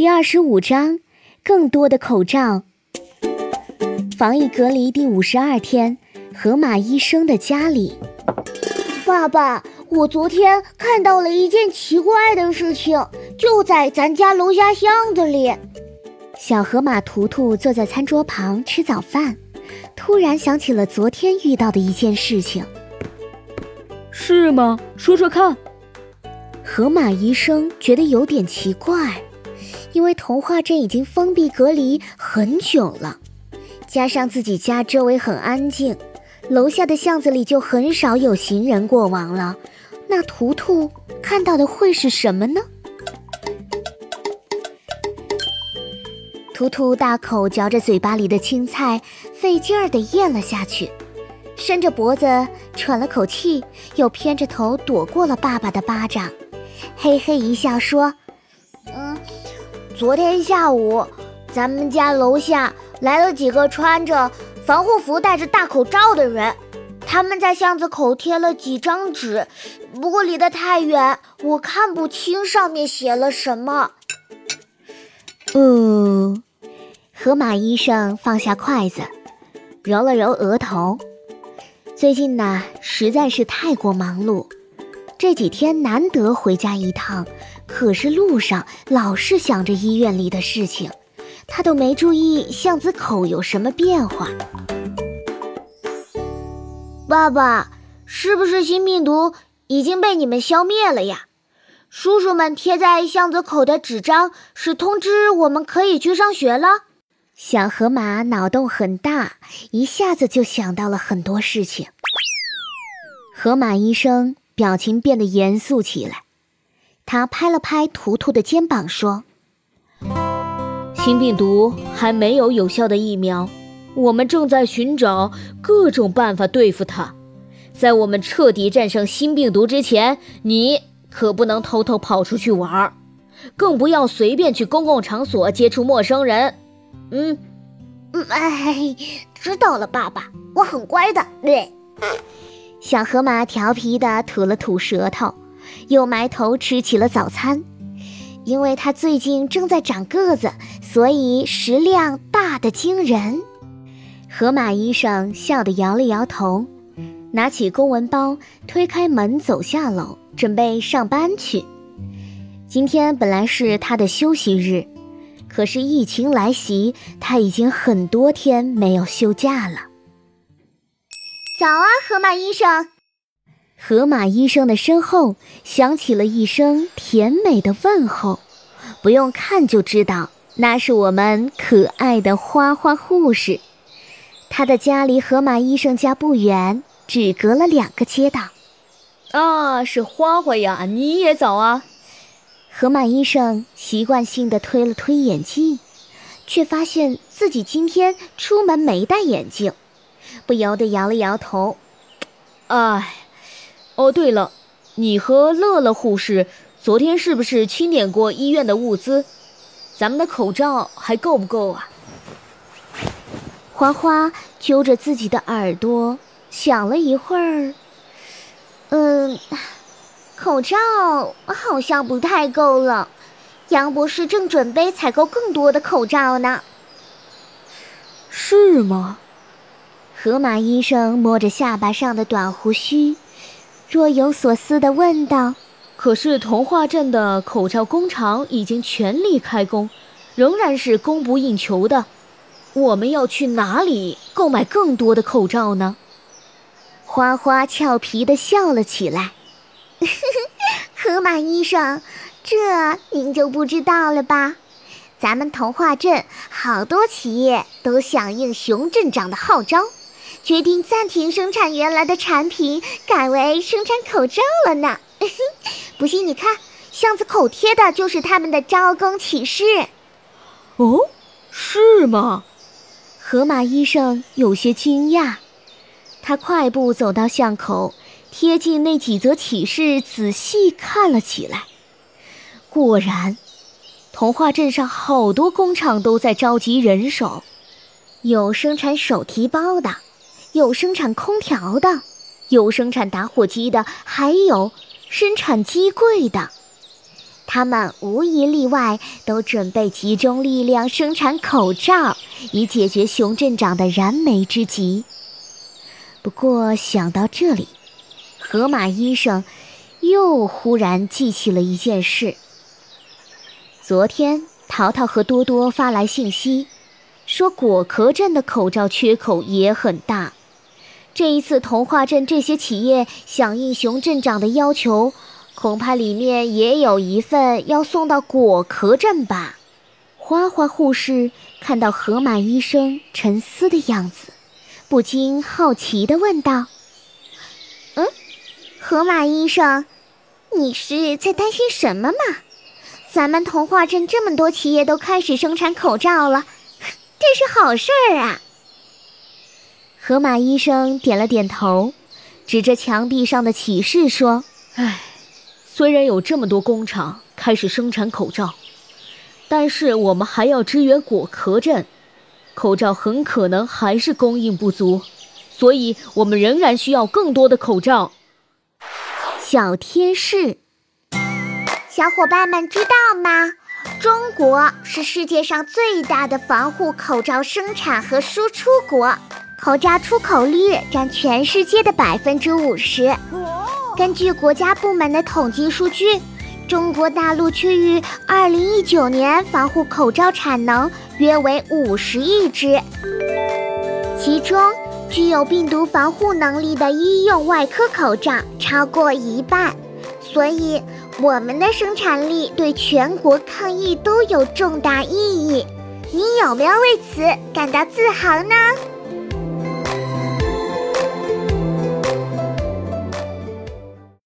第二十五章，更多的口罩。防疫隔离第五十二天，河马医生的家里。爸爸，我昨天看到了一件奇怪的事情，就在咱家楼下巷子里。小河马图图坐在餐桌旁吃早饭，突然想起了昨天遇到的一件事情。是吗？说说看。河马医生觉得有点奇怪。因为童话镇已经封闭隔离很久了，加上自己家周围很安静，楼下的巷子里就很少有行人过往了。那图图看到的会是什么呢？图图大口嚼着嘴巴里的青菜，费劲儿地咽了下去，伸着脖子喘了口气，又偏着头躲过了爸爸的巴掌，嘿嘿一笑说。嗯昨天下午，咱们家楼下来了几个穿着防护服、戴着大口罩的人。他们在巷子口贴了几张纸，不过离得太远，我看不清上面写了什么。嗯，河马医生放下筷子，揉了揉额头。最近呢，实在是太过忙碌，这几天难得回家一趟。可是路上老是想着医院里的事情，他都没注意巷子口有什么变化。爸爸，是不是新病毒已经被你们消灭了呀？叔叔们贴在巷子口的纸张是通知我们可以去上学了。小河马脑洞很大，一下子就想到了很多事情。河马医生表情变得严肃起来。他拍了拍图图的肩膀，说：“新病毒还没有有效的疫苗，我们正在寻找各种办法对付它。在我们彻底战胜新病毒之前，你可不能偷偷跑出去玩，更不要随便去公共场所接触陌生人。”嗯，哎，知道了，爸爸，我很乖的。对，小河马调皮的吐了吐舌头。又埋头吃起了早餐，因为他最近正在长个子，所以食量大得惊人。河马医生笑得摇了摇头，拿起公文包，推开门走下楼，准备上班去。今天本来是他的休息日，可是疫情来袭，他已经很多天没有休假了。早啊，河马医生。河马医生的身后响起了一声甜美的问候，不用看就知道，那是我们可爱的花花护士。他的家离河马医生家不远，只隔了两个街道。啊，是花花呀！你也早啊。河马医生习惯性的推了推眼镜，却发现自己今天出门没戴眼镜，不由得摇了摇头。唉。哦，对了，你和乐乐护士昨天是不是清点过医院的物资？咱们的口罩还够不够啊？花花揪着自己的耳朵想了一会儿，嗯，口罩好像不太够了。杨博士正准备采购更多的口罩呢。是吗？河马医生摸着下巴上的短胡须。若有所思地问道：“可是童话镇的口罩工厂已经全力开工，仍然是供不应求的。我们要去哪里购买更多的口罩呢？”花花俏皮地笑了起来：“ 河马医生，这您就不知道了吧？咱们童话镇好多企业都响应熊镇长的号召。”决定暂停生产原来的产品，改为生产口罩了呢。不信你看，巷子口贴的就是他们的招工启事。哦，是吗？河马医生有些惊讶，他快步走到巷口，贴近那几则启事，仔细看了起来。果然，童话镇上好多工厂都在召集人手，有生产手提包的。有生产空调的，有生产打火机的，还有生产机柜的。他们无一例外都准备集中力量生产口罩，以解决熊镇长的燃眉之急。不过想到这里，河马医生又忽然记起了一件事。昨天，淘淘和多多发来信息，说果壳镇的口罩缺口也很大。这一次，童话镇这些企业响应熊镇长的要求。恐怕里面也有一份要送到果壳镇吧。花花护士看到河马医生沉思的样子，不禁好奇地问道：“嗯，河马医生，你是在担心什么吗？咱们童话镇这么多企业都开始生产口罩了，这是好事儿啊。”河马医生点了点头，指着墙壁上的启示说：“唉。”虽然有这么多工厂开始生产口罩，但是我们还要支援果壳镇，口罩很可能还是供应不足，所以我们仍然需要更多的口罩。小贴士：小伙伴们知道吗？中国是世界上最大的防护口罩生产和输出国，口罩出口率占全世界的百分之五十。根据国家部门的统计数据，中国大陆区域二零一九年防护口罩产能约为五十亿只，其中具有病毒防护能力的医用外科口罩超过一半。所以，我们的生产力对全国抗疫都有重大意义。你有没有为此感到自豪呢？